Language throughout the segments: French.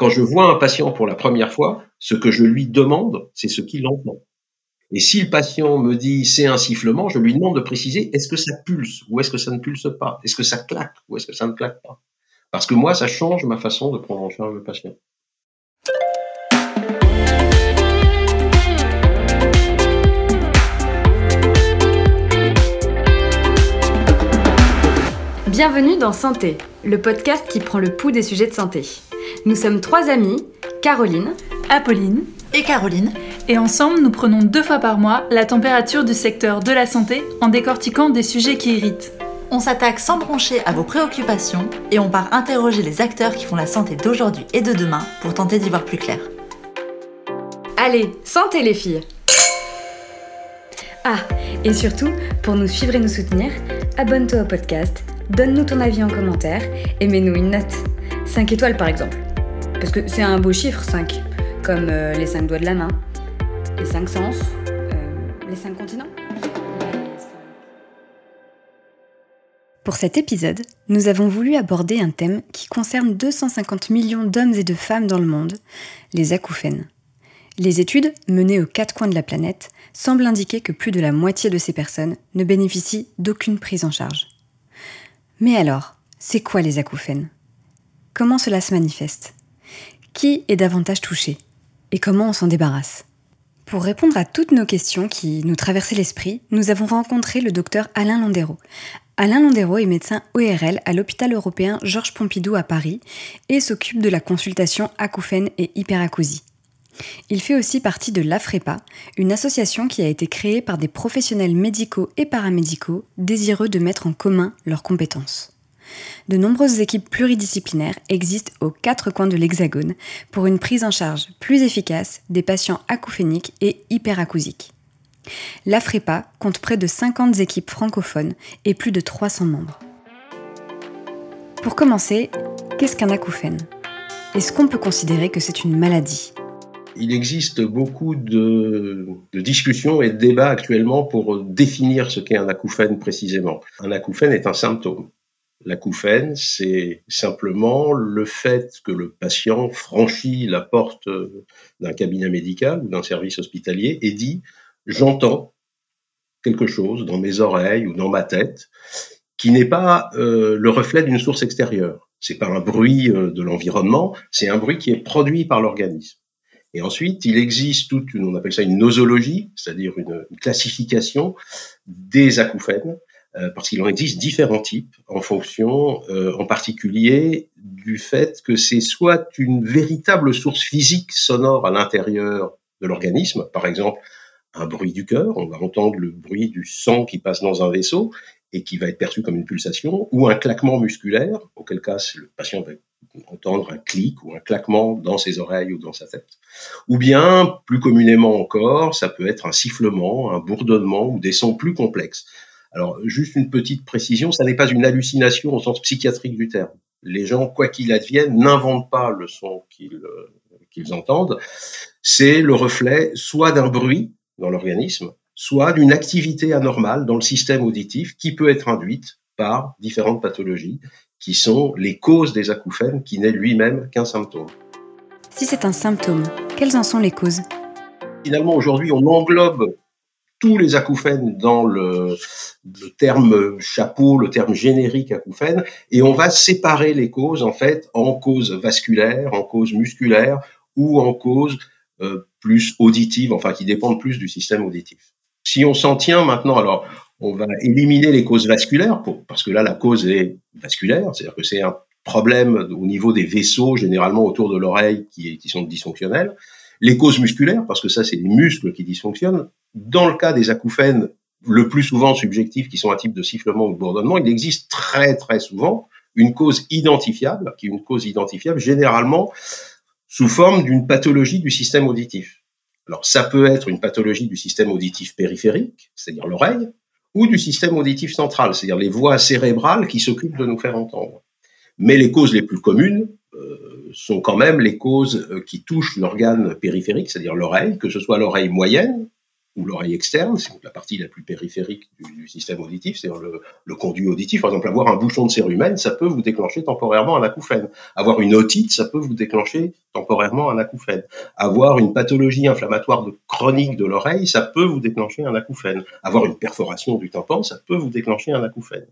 Quand je vois un patient pour la première fois, ce que je lui demande, c'est ce qu'il entend. Et si le patient me dit c'est un sifflement, je lui demande de préciser est-ce que ça pulse ou est-ce que ça ne pulse pas? Est-ce que ça claque ou est-ce que ça ne claque pas? Parce que moi, ça change ma façon de prendre en charge le patient. Bienvenue dans Santé, le podcast qui prend le pouls des sujets de santé. Nous sommes trois amies, Caroline, Apolline et Caroline, et ensemble nous prenons deux fois par mois la température du secteur de la santé en décortiquant des sujets qui irritent. On s'attaque sans broncher à vos préoccupations et on part interroger les acteurs qui font la santé d'aujourd'hui et de demain pour tenter d'y voir plus clair. Allez, santé les filles Ah, et surtout, pour nous suivre et nous soutenir, abonne-toi au podcast donne-nous ton avis en commentaire et mets-nous une note. 5 étoiles par exemple. Parce que c'est un beau chiffre 5, comme euh, les 5 doigts de la main, les 5 sens, euh, les 5 continents. Pour cet épisode, nous avons voulu aborder un thème qui concerne 250 millions d'hommes et de femmes dans le monde, les acouphènes. Les études, menées aux quatre coins de la planète, semblent indiquer que plus de la moitié de ces personnes ne bénéficient d'aucune prise en charge. Mais alors, c'est quoi les acouphènes? Comment cela se manifeste? Qui est davantage touché Et comment on s'en débarrasse Pour répondre à toutes nos questions qui nous traversaient l'esprit, nous avons rencontré le docteur Alain Landero. Alain Landero est médecin ORL à l'hôpital européen Georges Pompidou à Paris et s'occupe de la consultation acouphène et hyperacousie. Il fait aussi partie de l'AFREPA, une association qui a été créée par des professionnels médicaux et paramédicaux désireux de mettre en commun leurs compétences. De nombreuses équipes pluridisciplinaires existent aux quatre coins de l'Hexagone pour une prise en charge plus efficace des patients acouphéniques et hyperacousiques. L'AFREPA compte près de 50 équipes francophones et plus de 300 membres. Pour commencer, qu'est-ce qu'un acouphène? Est-ce qu'on peut considérer que c'est une maladie? Il existe beaucoup de, discussions et de débats actuellement pour définir ce qu'est un acouphène précisément. Un acouphène est un symptôme. L'acouphène, c'est simplement le fait que le patient franchit la porte d'un cabinet médical ou d'un service hospitalier et dit j'entends quelque chose dans mes oreilles ou dans ma tête qui n'est pas euh, le reflet d'une source extérieure. C'est pas un bruit euh, de l'environnement, c'est un bruit qui est produit par l'organisme. Et ensuite, il existe toute une, on appelle ça une nosologie, c'est-à-dire une, classification des acouphènes, euh, parce qu'il en existe différents types en fonction, euh, en particulier, du fait que c'est soit une véritable source physique sonore à l'intérieur de l'organisme, par exemple un bruit du cœur, on va entendre le bruit du sang qui passe dans un vaisseau et qui va être perçu comme une pulsation, ou un claquement musculaire, auquel cas le patient va entendre un clic ou un claquement dans ses oreilles ou dans sa tête. Ou bien, plus communément encore, ça peut être un sifflement, un bourdonnement ou des sons plus complexes. Alors, juste une petite précision, ça n'est pas une hallucination au sens psychiatrique du terme. Les gens, quoi qu'il advienne, n'inventent pas le son qu'ils euh, entendent. C'est le reflet soit d'un bruit dans l'organisme, soit d'une activité anormale dans le système auditif qui peut être induite par différentes pathologies qui sont les causes des acouphènes, qui n'est lui-même qu'un symptôme. Si c'est un symptôme, quelles en sont les causes? Finalement, aujourd'hui, on englobe tous les acouphènes dans le, terme chapeau, le terme générique acouphène, et on va séparer les causes en fait en causes vasculaires, en causes musculaires ou en causes euh, plus auditives, enfin qui dépendent plus du système auditif. Si on s'en tient maintenant, alors on va éliminer les causes vasculaires, parce que là, la cause est vasculaire, c'est-à-dire que c'est un problème au niveau des vaisseaux, généralement autour de l'oreille, qui, sont dysfonctionnels. Les causes musculaires, parce que ça, c'est les muscles qui dysfonctionnent. Dans le cas des acouphènes, le plus souvent subjectifs, qui sont un type de sifflement ou de bourdonnement, il existe très très souvent une cause identifiable, qui est une cause identifiable généralement sous forme d'une pathologie du système auditif. Alors ça peut être une pathologie du système auditif périphérique, c'est-à-dire l'oreille, ou du système auditif central, c'est-à-dire les voies cérébrales qui s'occupent de nous faire entendre. Mais les causes les plus communes euh, sont quand même les causes euh, qui touchent l'organe périphérique, c'est-à-dire l'oreille, que ce soit l'oreille moyenne, ou l'oreille externe, c'est la partie la plus périphérique du, système auditif, c'est-à-dire le, conduit auditif. Par exemple, avoir un bouchon de cérumen, ça peut vous déclencher temporairement un acouphène. Avoir une otite, ça peut vous déclencher temporairement un acouphène. Avoir une pathologie inflammatoire chronique de l'oreille, ça peut vous déclencher un acouphène. Avoir une perforation du tympan, ça peut vous déclencher un acouphène.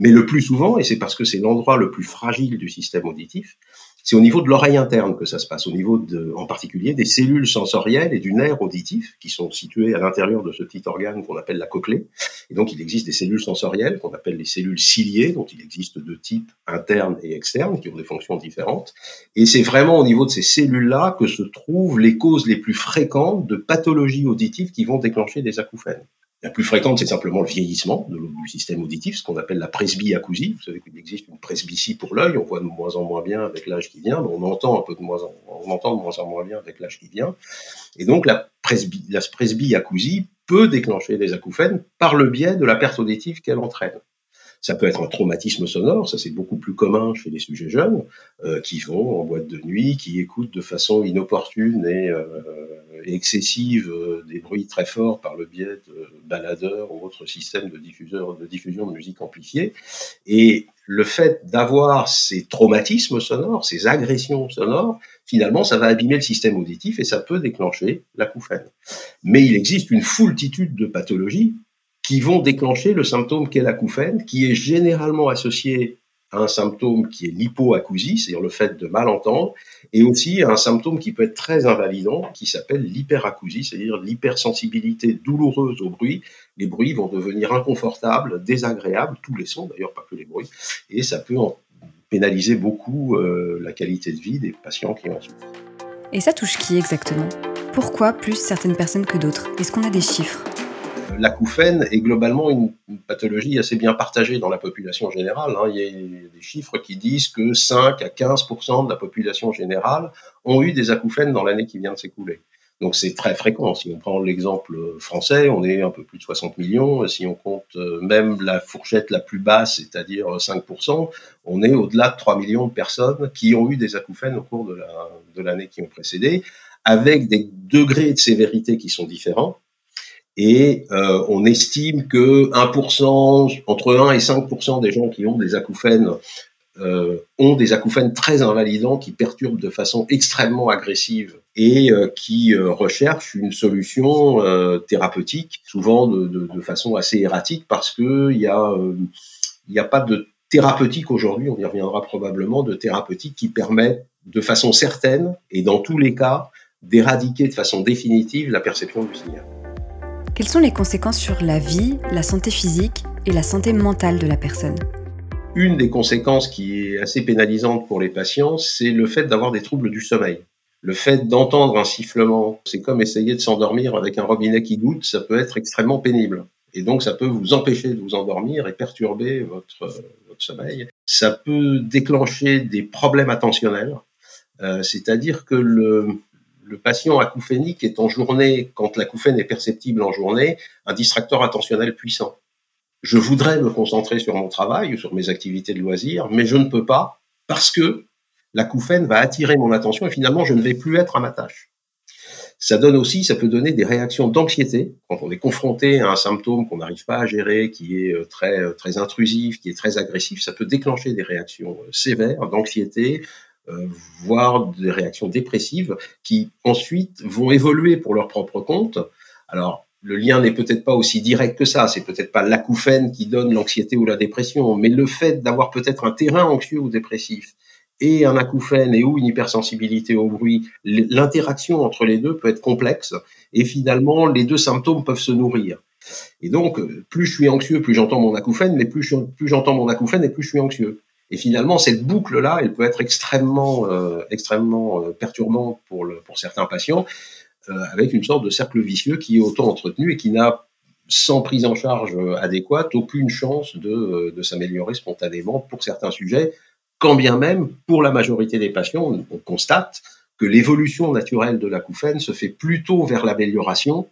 Mais le plus souvent, et c'est parce que c'est l'endroit le plus fragile du système auditif, c'est au niveau de l'oreille interne que ça se passe, au niveau de, en particulier des cellules sensorielles et du nerf auditif qui sont situées à l'intérieur de ce petit organe qu'on appelle la cochlée. Et donc, il existe des cellules sensorielles qu'on appelle les cellules ciliées, dont il existe deux types, internes et externes, qui ont des fonctions différentes. Et c'est vraiment au niveau de ces cellules-là que se trouvent les causes les plus fréquentes de pathologies auditives qui vont déclencher des acouphènes. La plus fréquente, c'est simplement le vieillissement de, du système auditif, ce qu'on appelle la presbyacousie. Vous savez qu'il existe une presbytie pour l'œil, on voit de moins en moins bien avec l'âge qui vient, on entend un peu de moins en, entend de moins en moins bien avec l'âge qui vient. Et donc la, presby, la presbyacousie peut déclencher des acouphènes par le biais de la perte auditive qu'elle entraîne. Ça peut être un traumatisme sonore, ça c'est beaucoup plus commun chez les sujets jeunes, euh, qui vont en boîte de nuit, qui écoutent de façon inopportune et, euh, excessive euh, des bruits très forts par le biais de baladeurs ou autres systèmes de, diffuseurs, de diffusion de musique amplifiée. Et le fait d'avoir ces traumatismes sonores, ces agressions sonores, finalement, ça va abîmer le système auditif et ça peut déclencher l'acouphène. Mais il existe une foultitude de pathologies qui vont déclencher le symptôme qu'est l'acouphène, qui est généralement associé à un symptôme qui est l'hypoacousie, c'est-à-dire le fait de mal entendre, et aussi à un symptôme qui peut être très invalidant, qui s'appelle l'hyperacousie, c'est-à-dire l'hypersensibilité douloureuse au bruit. Les bruits vont devenir inconfortables, désagréables, tous les sons d'ailleurs, pas que les bruits, et ça peut en pénaliser beaucoup euh, la qualité de vie des patients qui en souffrent. Et ça touche qui exactement? Pourquoi plus certaines personnes que d'autres? Est-ce qu'on a des chiffres? L'acouphène est globalement une, pathologie assez bien partagée dans la population générale. Hein. Il y a des chiffres qui disent que 5 à 15% de la population générale ont eu des acouphènes dans l'année qui vient de s'écouler. Donc c'est très fréquent. Si on prend l'exemple français, on est un peu plus de 60 millions. Si on compte euh, même la fourchette la plus basse, c'est-à-dire 5%, on est au-delà de 3 millions de personnes qui ont eu des acouphènes au cours de l'année qui ont précédé, avec des degrés de sévérité qui sont différents et euh, on estime que 1%, entre 1 et 5% des gens qui ont des acouphènes euh, ont des acouphènes très invalidants qui perturbent de façon extrêmement agressive et euh, qui euh, recherchent une solution euh, thérapeutique, souvent de, de, de, façon assez erratique, parce que il y a il n'y a pas de thérapeutique aujourd'hui, on y reviendra probablement, de thérapeutique qui permet de façon certaine et dans tous les cas d'éradiquer de façon définitive la perception du signal. Quelles sont les conséquences sur la vie, la santé physique et la santé mentale de la personne Une des conséquences qui est assez pénalisante pour les patients, c'est le fait d'avoir des troubles du sommeil. Le fait d'entendre un sifflement, c'est comme essayer de s'endormir avec un robinet qui goutte, ça peut être extrêmement pénible. Et donc, ça peut vous empêcher de vous endormir et perturber votre, sommeil. Ça peut déclencher des problèmes attentionnels. Euh, C'est-à-dire que le, le patient acouphénique est en journée, quand l'acouphène est perceptible en journée, un distracteur attentionnel puissant. Je voudrais me concentrer sur mon travail ou sur mes activités de loisirs, mais je ne peux pas parce que l'acouphène va attirer mon attention et finalement je ne vais plus être à ma tâche. Ça donne aussi, ça peut donner des réactions d'anxiété quand on est confronté à un symptôme qu'on n'arrive pas à gérer, qui est euh, très euh, très intrusif, qui est très agressif. Ça peut déclencher des réactions euh, sévères d'anxiété, voire des réactions dépressives qui ensuite vont évoluer pour leur propre compte. Alors, le lien n'est peut-être pas aussi direct que ça, c'est peut-être pas l'acouphène qui donne l'anxiété ou la dépression, mais le fait d'avoir peut-être un terrain anxieux ou dépressif et un acouphène et ou une hypersensibilité au bruit, l'interaction entre les deux peut être complexe et finalement les deux symptômes peuvent se nourrir. Et donc, plus je suis anxieux, plus j'entends mon acouphène, mais plus j'entends mon acouphène et plus je suis anxieux. Et finalement, cette boucle-là, elle peut être extrêmement, euh, extrêmement euh, perturbante pour, certains patients, euh, avec une sorte de cercle vicieux qui est autant entretenu et qui n'a, sans prise en charge adéquate, aucune chance de, s'améliorer spontanément pour certains sujets, quand bien même, pour la majorité des patients, on constate que l'évolution naturelle de l'acouphène se fait plutôt vers l'amélioration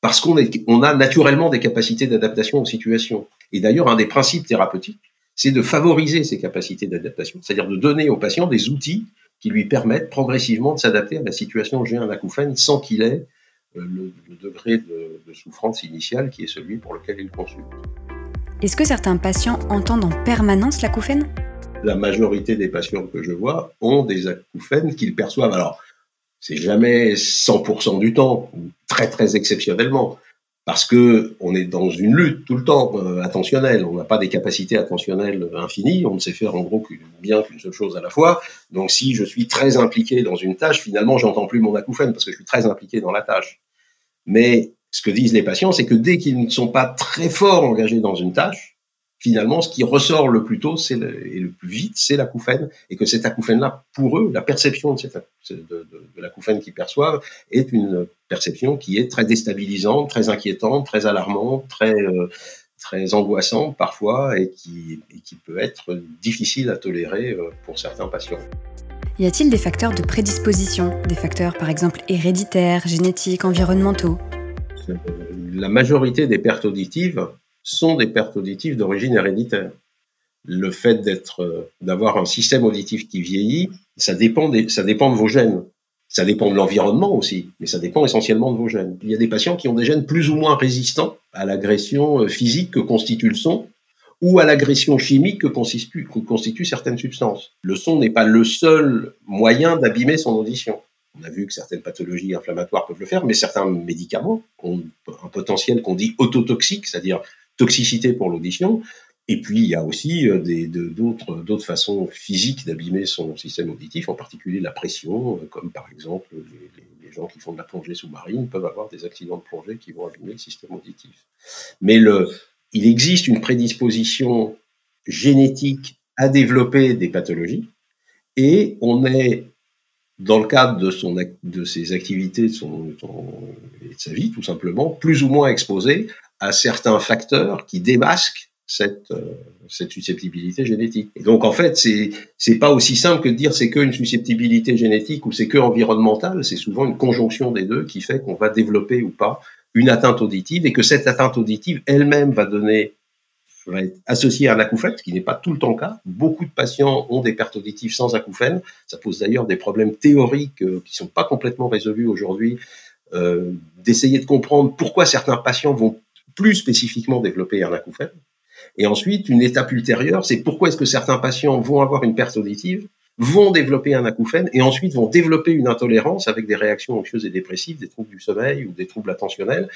parce qu'on on a naturellement des capacités d'adaptation aux situations. Et d'ailleurs, un des principes thérapeutiques, c'est de favoriser ses capacités d'adaptation, c'est-à-dire de donner au patient des outils qui lui permettent progressivement de s'adapter à la situation où j'ai un acouphène sans qu'il ait le, degré de, de, souffrance initiale qui est celui pour lequel il consulte. Est-ce que certains patients entendent en permanence l'acouphène? La majorité des patients que je vois ont des acouphènes qu'ils perçoivent. Alors, c'est jamais 100% du temps, très très exceptionnellement parce que on est dans une lutte tout le temps euh, attentionnelle. On n'a pas des capacités attentionnelles infinies. On ne sait faire en gros bien qu'une seule chose à la fois. Donc, si je suis très impliqué dans une tâche, finalement, j'entends plus mon acouphène parce que je suis très impliqué dans la tâche. Mais ce que disent les patients, c'est que dès qu'ils ne sont pas très fort engagés dans une tâche, finalement, ce qui ressort le plus tôt c'est et le plus vite, c'est l'acouphène, et que cet acouphène-là, pour eux, la perception de, cette, de, de, de l'acouphène qu'ils perçoivent est une perception qui est très déstabilisante, très inquiétante, très alarmante, très, euh, très angoissante parfois, et qui, et qui peut être difficile à tolérer euh, pour certains patients. Y a-t-il des facteurs de prédisposition, des facteurs par exemple héréditaires, génétiques, environnementaux? La majorité des pertes auditives sont des pertes auditives d'origine héréditaire. Le fait d'être, euh, d'avoir un système auditif qui vieillit, ça dépend, ça dépend de vos gènes. Ça dépend de l'environnement aussi, mais ça dépend essentiellement de vos gènes. Il y a des patients qui ont des gènes plus ou moins résistants à l'agression euh, physique que constitue le son ou à l'agression chimique que constituent constitue certaines substances. Le son n'est pas le seul moyen d'abîmer son audition. On a vu que certaines pathologies inflammatoires peuvent le faire, mais certains médicaments ont un potentiel qu'on dit autotoxique, c'est-à-dire toxicité pour l'audition. Et puis, il y a aussi euh, d'autres, d'autres façons physiques d'abîmer son système auditif, en particulier la pression, euh, comme par exemple les, gens qui font de la plongée sous-marine peuvent avoir des accidents de plongée qui vont abîmer le système auditif. Mais le, il existe une prédisposition génétique à développer des pathologies et on est dans le cadre de, son, de ses activités de, son, de sa vie, tout simplement, plus ou moins exposé à certains facteurs qui démasquent cette, euh, cette susceptibilité génétique. Et donc en fait, c'est c'est pas aussi simple que de dire c'est qu'une susceptibilité génétique ou c'est que environnementale. C'est souvent une conjonction des deux qui fait qu'on va développer ou pas une atteinte auditive et que cette atteinte auditive elle-même va donner va être associée à un acouphène, ce qui n'est pas tout le temps le cas. Beaucoup de patients ont des pertes auditives sans acouphène. Ça pose d'ailleurs des problèmes théoriques euh, qui sont pas complètement résolus aujourd'hui. Euh, d'essayer de comprendre pourquoi certains patients vont plus spécifiquement développer un acouphène. Et ensuite, une étape ultérieure, c'est pourquoi est-ce que certains patients vont avoir une perte auditive, vont développer un acouphène et ensuite vont développer une intolérance avec des réactions anxieuses et dépressives, des troubles du sommeil ou des troubles attentionnels,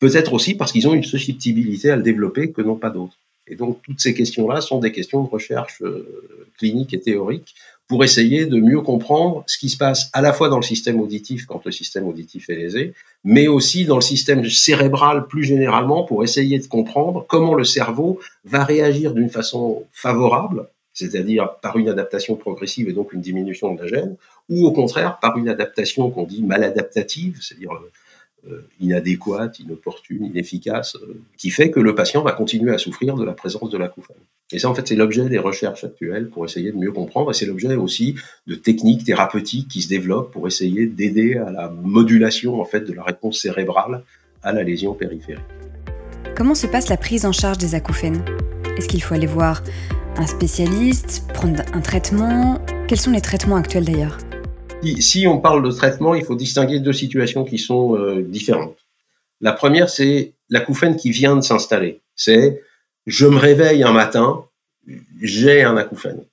peut-être aussi parce qu'ils ont une susceptibilité à le développer que non pas d'autres. Et donc toutes ces questions-là sont des questions de recherche euh, clinique et théorique pour essayer de mieux comprendre ce qui se passe à la fois dans le système auditif quand le système auditif est lésé, mais aussi dans le système cérébral plus généralement pour essayer de comprendre comment le cerveau va réagir d'une façon favorable, c'est-à-dire par une adaptation progressive et donc une diminution de la gêne, ou au contraire par une adaptation qu'on dit maladaptative, c'est-à-dire euh, inadéquate, inopportune, inefficace, euh, qui fait que le patient va continuer à souffrir de la présence de l'acouphène. Et ça, en fait, c'est l'objet des recherches actuelles pour essayer de mieux comprendre, et c'est l'objet aussi de techniques thérapeutiques qui se développent pour essayer d'aider à la modulation, en fait, de la réponse cérébrale à la lésion périphérique. Comment se passe la prise en charge des acouphènes? Est-ce qu'il faut aller voir un spécialiste, prendre un traitement? Quels sont les traitements actuels d'ailleurs? Si on parle de traitement, il faut distinguer deux situations qui sont euh, différentes. La première, c'est l'acouphène qui vient de s'installer. C'est je me réveille un matin, j'ai un acouphène.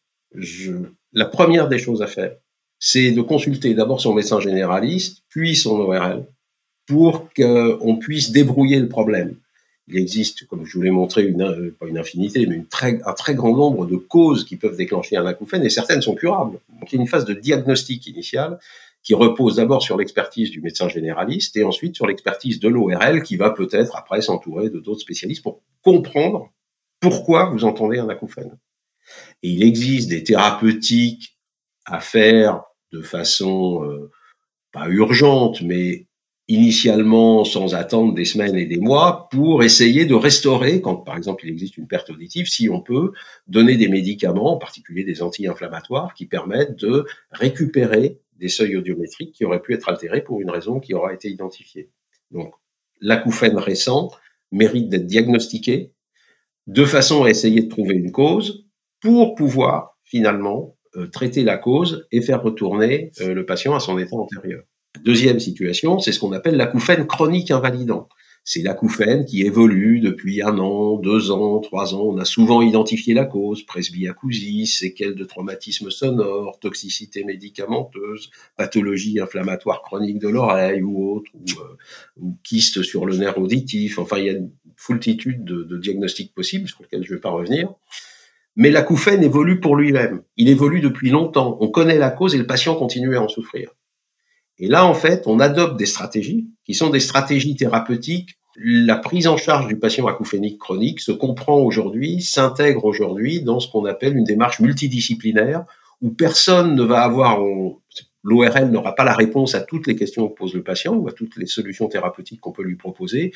La première des choses à faire, c'est de consulter d'abord son médecin généraliste, puis son ORL, pour qu'on puisse débrouiller le problème il existe, comme je vous l'ai montré, une, euh, pas une infinité, mais une très, un très grand nombre de causes qui peuvent déclencher un acouphène, et certaines sont curables. Donc il y a une phase de diagnostic initial qui repose d'abord sur l'expertise du médecin généraliste et ensuite sur l'expertise de l'ORL qui va peut-être après s'entourer de d'autres spécialistes pour comprendre pourquoi vous entendez un acouphène. Et il existe des thérapeutiques à faire de façon euh, pas urgente, mais initialement sans attendre des semaines et des mois pour essayer de restaurer, quand par exemple il existe une perte auditive, si on peut donner des médicaments, en particulier des anti-inflammatoires, qui permettent de récupérer des seuils audiométriques qui auraient pu être altérés pour une raison qui aura été identifiée. Donc l'acouphène récent mérite d'être diagnostiqué de façon à essayer de trouver une cause pour pouvoir finalement euh, traiter la cause et faire retourner euh, le patient à son état antérieur. Deuxième situation, c'est ce qu'on appelle l'acouphène chronique invalidant. C'est l'acouphène qui évolue depuis un an, deux ans, trois ans. On a souvent identifié la cause, presbyacousie, séquelles de traumatisme sonore, toxicité médicamenteuse, pathologie inflammatoire chronique de l'oreille ou autre, ou, euh, kyste sur le nerf auditif. Enfin, il y a une foultitude de, de diagnostics possibles sur lesquels je ne vais pas revenir. Mais l'acouphène évolue pour lui-même. Il évolue depuis longtemps. On connaît la cause et le patient continue à en souffrir. Et là, en fait, on adopte des stratégies qui sont des stratégies thérapeutiques. La prise en charge du patient acouphénique chronique se comprend aujourd'hui, s'intègre aujourd'hui dans ce qu'on appelle une démarche multidisciplinaire où personne ne va avoir, l'ORL n'aura pas la réponse à toutes les questions que pose le patient ou à toutes les solutions thérapeutiques qu'on peut lui proposer,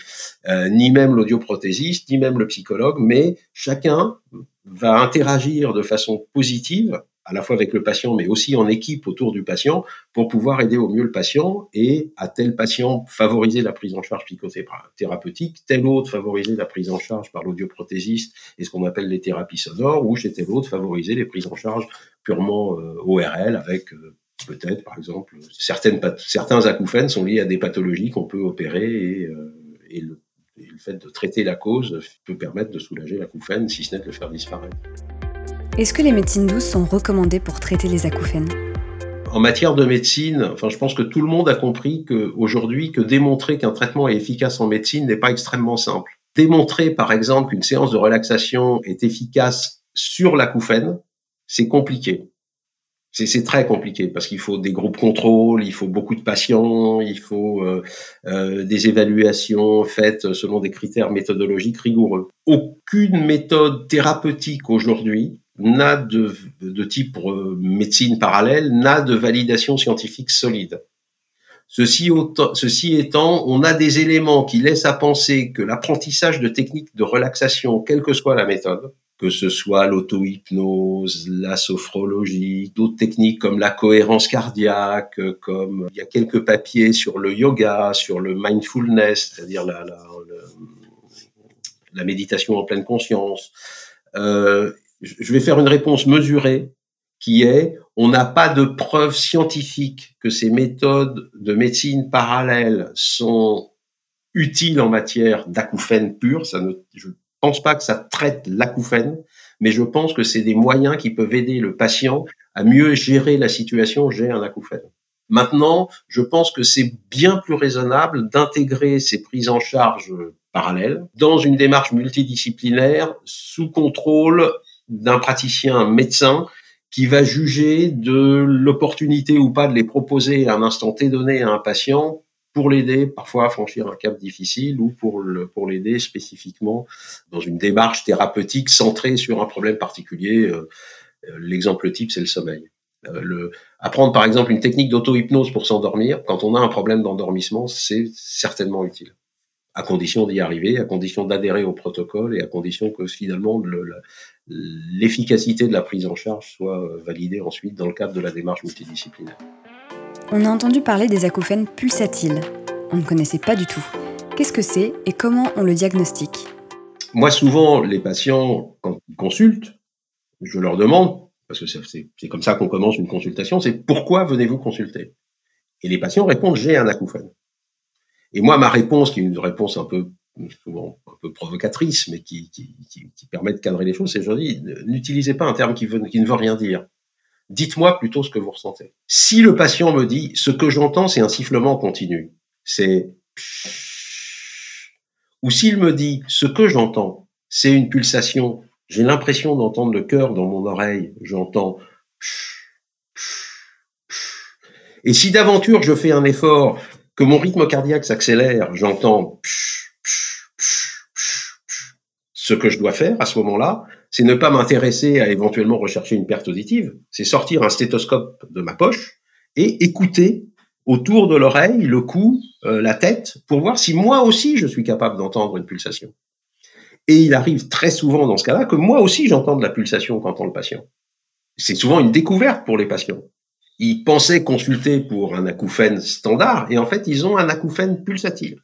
euh, ni même l'audioprothésiste, ni même le psychologue, mais chacun va interagir de façon positive à la fois avec le patient, mais aussi en équipe autour du patient, pour pouvoir aider au mieux le patient et à tel patient favoriser la prise en charge psychothérapeutique, tel autre favoriser la prise en charge par l'audioprothésiste et ce qu'on appelle les thérapies sonores, ou chez tel autre favoriser les prises en charge purement euh, ORL avec euh, peut-être, par exemple, certains acouphènes sont liés à des pathologies qu'on peut opérer et, euh, et, le, et le fait de traiter la cause peut permettre de soulager l'acouphène, si ce n'est de le faire disparaître. Est-ce que les médecines douces sont recommandées pour traiter les acouphènes? En matière de médecine, enfin, je pense que tout le monde a compris qu'aujourd'hui, que démontrer qu'un traitement est efficace en médecine n'est pas extrêmement simple. Démontrer, par exemple, qu'une séance de relaxation est efficace sur l'acouphène, c'est compliqué. C'est très compliqué parce qu'il faut des groupes contrôle, il faut beaucoup de patients, il faut euh, euh, des évaluations faites selon des critères méthodologiques rigoureux. Aucune méthode thérapeutique aujourd'hui n'a de, de type euh, médecine parallèle, n'a de validation scientifique solide. Ceci, ceci étant, on a des éléments qui laissent à penser que l'apprentissage de techniques de relaxation, quelle que soit la méthode, que ce soit l'auto-hypnose, la sophrologie, d'autres techniques comme la cohérence cardiaque, comme il y a quelques papiers sur le yoga, sur le mindfulness, c'est-à-dire la, la, la, méditation en pleine conscience, euh, je vais faire une réponse mesurée qui est on n'a pas de preuves scientifiques que ces méthodes de médecine parallèle sont utiles en matière d'acouphène pur. Ça ne, je pense pas que ça traite l'acouphène, mais je pense que c'est des moyens qui peuvent aider le patient à mieux gérer la situation j'ai un acouphène. Maintenant, je pense que c'est bien plus raisonnable d'intégrer ces prises en charge parallèles dans une démarche multidisciplinaire sous contrôle d'un praticien médecin qui va juger de l'opportunité ou pas de les proposer à un instant T donné à un patient pour l'aider parfois à franchir un cap difficile ou pour l'aider spécifiquement dans une démarche thérapeutique centrée sur un problème particulier. Euh, euh, l'exemple type, c'est le sommeil. Euh, apprendre par exemple une technique d'auto-hypnose pour s'endormir, quand on a un problème d'endormissement, c'est certainement utile à condition d'y arriver, à condition d'adhérer au protocole et à condition que finalement l'efficacité de la prise en charge soit euh, validée ensuite dans le cadre de la démarche multidisciplinaire. On a entendu parler des acouphènes pulsatiles. On ne connaissait pas du tout. Qu'est-ce que c'est et comment on le diagnostique? Moi, souvent, les patients, quand ils consultent, je leur demande, parce que c'est comme ça qu'on commence une consultation, c'est pourquoi venez-vous consulter? Et les patients répondent j'ai un acouphène. Et moi, ma réponse, qui est une réponse un peu souvent un peu provocatrice, mais qui, permet de cadrer les choses, c'est je dis, n'utilisez pas un terme qui, qui ne veut rien dire. Dites-moi plutôt ce que vous ressentez. Si le patient me dit, ce que j'entends, c'est un sifflement continu, c'est ou s'il me dit, ce que j'entends, c'est une pulsation, j'ai l'impression d'entendre le cœur dans mon oreille, j'entends et si d'aventure je fais un effort que mon rythme cardiaque s'accélère, j'entends ce que je dois faire à ce moment-là, c'est ne pas m'intéresser à éventuellement rechercher une perte auditive, c'est sortir un stéthoscope de ma poche et écouter autour de l'oreille, le cou, euh, la tête, pour voir si moi aussi je suis capable d'entendre une pulsation. Et il arrive très souvent dans ce cas-là que moi aussi j'entends de la pulsation quand on le patient. C'est souvent une découverte pour les patients ils pensaient consulter pour un acouphène standard et en fait ils ont un acouphène pulsatile.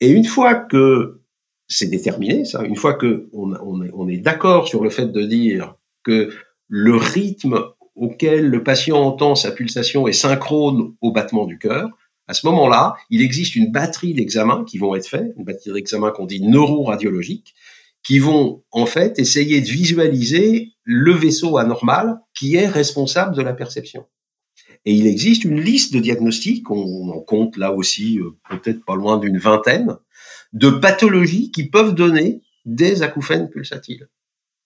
Et une fois que c'est déterminé, ça, une fois que on, est, d'accord sur le fait de dire que le rythme auquel le patient entend sa pulsation est synchrone au battement du cœur, À ce moment-là, il existe une batterie d'examens qui vont être faits, une batterie d'examens qu'on dit neuroradiologiques, qui vont en fait essayer de visualiser le vaisseau anormal qui est responsable de la perception. Et il existe une liste de diagnostics, on en compte là aussi euh, peut-être pas loin d'une vingtaine, de pathologies qui peuvent donner des acouphènes pulsatiles.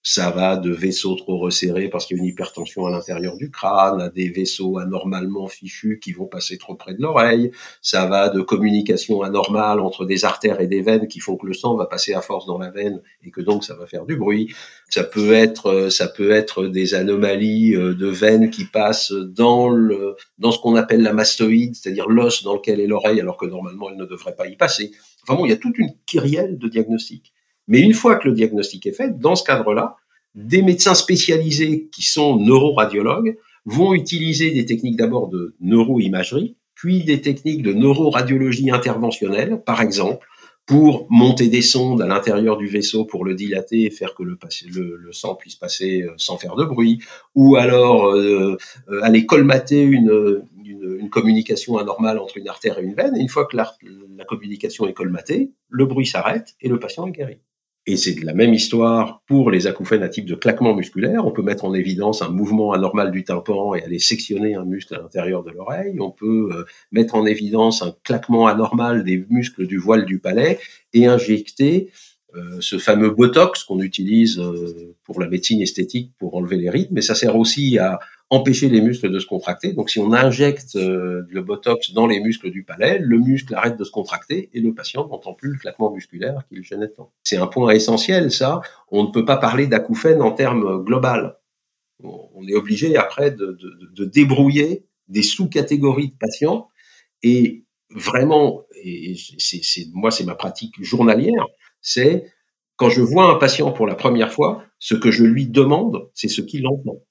Ça va de vaisseaux trop resserrés parce qu'il y a une hypertension à l'intérieur du crâne, à des vaisseaux anormalement fichus qui vont passer trop près de l'oreille. Ça va de communication anormale entre des artères et des veines qui font que le sang va passer à force dans la veine et que donc ça va faire du bruit. Ça peut être, euh, ça peut être des anomalies euh, de veines qui passent dans le, dans ce qu'on appelle la mastoïde, c'est-à-dire l'os dans lequel est l'oreille alors que normalement elle ne devrait pas y passer. Enfin bon, il y a toute une kyrielle de diagnostics. Mais une fois que le diagnostic est fait, dans ce cadre-là, des médecins spécialisés qui sont neuroradiologues vont utiliser des techniques d'abord de neuroimagerie, puis des techniques de neuroradiologie interventionnelle, par exemple, pour monter des sondes à l'intérieur du vaisseau pour le dilater et faire que le, sang puisse passer euh, sans faire de bruit, ou alors euh, euh, aller colmater une, communication anormale entre une artère et une veine. Et une fois que la, la communication est colmatée, le bruit s'arrête et le patient est guéri. Et c'est la même histoire pour les acouphènes à type de claquement musculaire. On peut mettre en évidence un mouvement anormal du tympan et aller sectionner un muscle à l'intérieur de l'oreille. On peut euh, mettre en évidence un claquement anormal des muscles du voile du palais et injecter euh, ce fameux Botox qu'on utilise euh, pour la médecine esthétique pour enlever les rythmes, mais ça sert aussi à empêcher les muscles de se contracter. Donc si on injecte euh, le Botox dans les muscles du palais, le muscle arrête de se contracter et le patient n'entend plus le claquement musculaire qui le gênait tant. C'est un point essentiel, ça. On ne peut pas parler d'acouphène en termes global. On est obligé après de, de, de débrouiller des sous-catégories de patients et vraiment, et c'est, moi c'est ma pratique journalière, c'est quand je vois un patient pour la première fois, ce que je lui demande, c'est ce qu'il entend.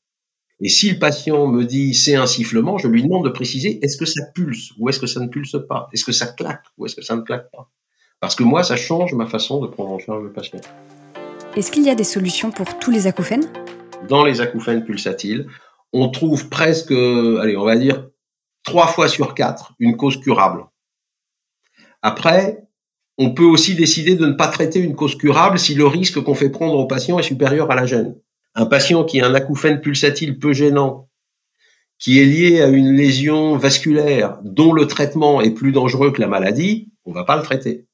Et si le patient me dit c'est un sifflement, je lui demande de préciser est-ce que ça pulse ou est-ce que ça ne pulse pas? Est-ce que ça claque ou est-ce que ça ne claque pas? Parce que moi, ça change ma façon de prendre en charge le patient. Est-ce qu'il y a des solutions pour tous les acouphènes? Dans les acouphènes pulsatiles, on trouve presque, allez, on va dire, trois fois sur quatre, une cause curable. Après, on peut aussi décider de ne pas traiter une cause curable si le risque qu'on fait prendre au patient est supérieur à la gêne. Un patient qui a un acouphène pulsatile peu gênant, qui est lié à une lésion vasculaire dont le traitement est plus dangereux que la maladie, on va pas le traiter.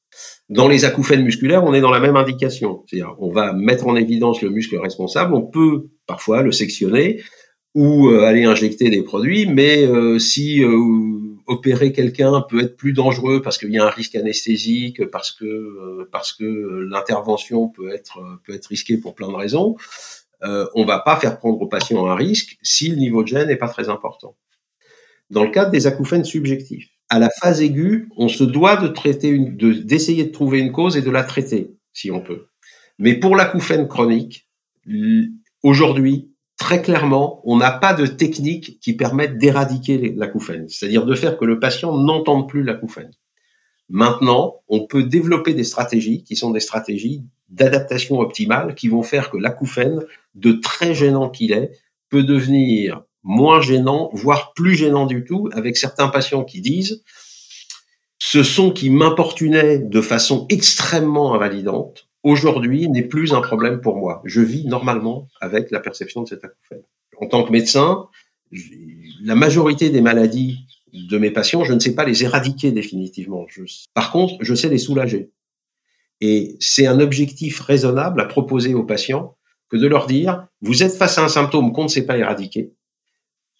Dans les acouphènes musculaires, on est dans la même indication. C'est-à-dire, on va mettre en évidence le muscle responsable, on peut parfois le sectionner ou euh, aller injecter des produits, mais euh, si euh, opérer quelqu'un peut être plus dangereux parce qu'il y a un risque anesthésique, parce que que l'intervention peut être peut être risquée pour plein de raisons, euh, on va pas faire prendre au patient un risque si le niveau de gêne n'est pas très important. Dans le cadre des acouphènes subjectifs, à la phase aiguë, on se doit de traiter d'essayer de trouver une cause et de la traiter, si on peut. Mais pour l'acouphène chronique, aujourd'hui, très clairement, on n'a pas de technique qui permette d'éradiquer l'acouphène, c'est-à-dire de faire que le patient n'entende plus l'acouphène. Maintenant, on peut développer des stratégies qui sont des stratégies d'adaptation optimale qui vont faire que l'acouphène, de très gênant qu'il est, peut devenir moins gênant, voire plus gênant du tout, avec certains patients qui disent ce son qui m'importunait de façon extrêmement invalidante, aujourd'hui n'est plus un problème pour moi. Je vis normalement avec la perception de cet acouphène. En tant que médecin, la majorité des maladies de mes patients, je ne sais pas les éradiquer définitivement. par contre, je sais les soulager. Et c'est un objectif raisonnable à proposer aux patients que de leur dire, vous êtes face à un symptôme qu'on ne sait pas éradiquer,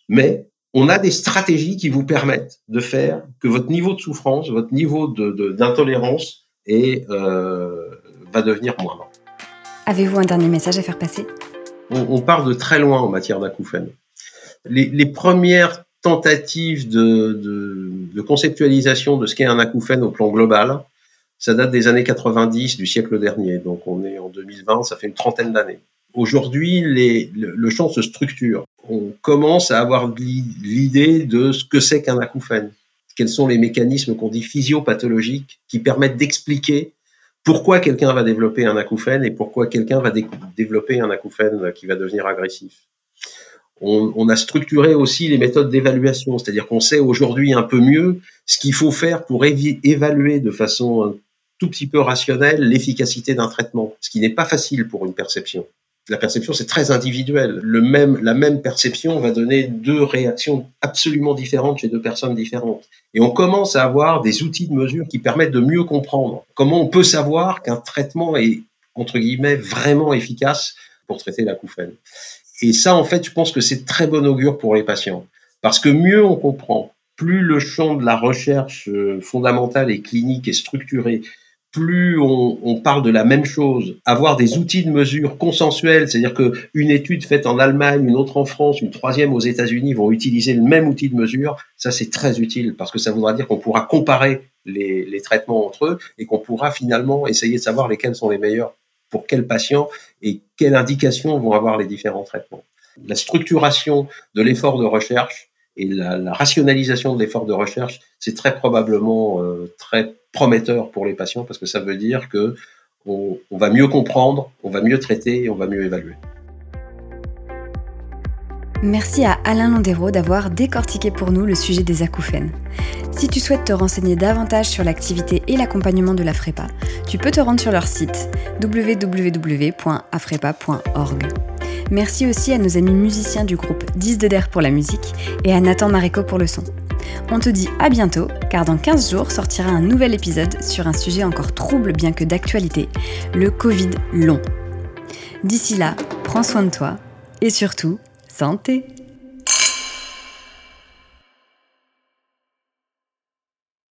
mais on a des stratégies qui vous permettent de faire que votre niveau de souffrance, votre niveau d'intolérance de, euh, va devenir moindre. Avez-vous un dernier message à faire passer? On, on, part de très loin en matière d'acouphènes. Les, les, premières tentative de, conceptualisation de ce qu'est un acouphène au plan global, ça date des années 90 du siècle dernier. Donc on est en 2020, ça fait une trentaine d'années. Aujourd'hui, le, champ se structure. On commence à avoir l'idée de ce que c'est qu'un acouphène. Quels sont les mécanismes qu'on dit physiopathologiques qui permettent d'expliquer pourquoi quelqu'un va développer un acouphène et pourquoi quelqu'un va développer un acouphène qui va devenir agressif? On, a structuré aussi les méthodes d'évaluation, c'est-à-dire qu'on sait aujourd'hui un peu mieux ce qu'il faut faire pour évaluer de façon tout petit peu rationnelle l'efficacité d'un traitement, ce qui n'est pas facile pour une perception. La perception, c'est très individuel. Le même, la même perception va donner deux réactions absolument différentes chez deux personnes différentes. Et on commence à avoir des outils de mesure qui permettent de mieux comprendre comment on peut savoir qu'un traitement est, entre guillemets, vraiment efficace pour traiter l'acouphène. Et ça, en fait, je pense que c'est très bon augure pour les patients. Parce que mieux on comprend, plus le champ de la recherche euh, fondamentale et clinique est structuré, plus on, parle de la même chose, avoir des outils de mesure consensuels, c'est-à-dire qu'une étude faite en Allemagne, une autre en France, une troisième aux États-Unis vont utiliser le même outil de mesure, ça c'est très utile parce que ça voudra dire qu'on pourra comparer les traitements entre eux et qu'on pourra finalement essayer de savoir lesquels sont les meilleurs pour quels patients et quelles indications vont avoir les différents traitements. La structuration de l'effort de recherche et la, rationalisation de l'effort de recherche, c'est très probablement euh, très prometteur pour les patients parce que ça veut dire que on, va mieux comprendre, on va mieux traiter et on va mieux évaluer. Merci à Alain Landero d'avoir décortiqué pour nous le sujet des acouphènes. Si tu souhaites te renseigner davantage sur l'activité et l'accompagnement de la FREPA, tu peux te rendre sur leur site www.afrepa.org. Merci aussi à nos amis musiciens du groupe 10 de DER pour la musique et à Nathan Maréco pour le son. On te dit à bientôt, car dans 15 jours sortira un nouvel épisode sur un sujet encore trouble bien que d'actualité, le Covid long. D'ici là, prends soin de toi et surtout, santé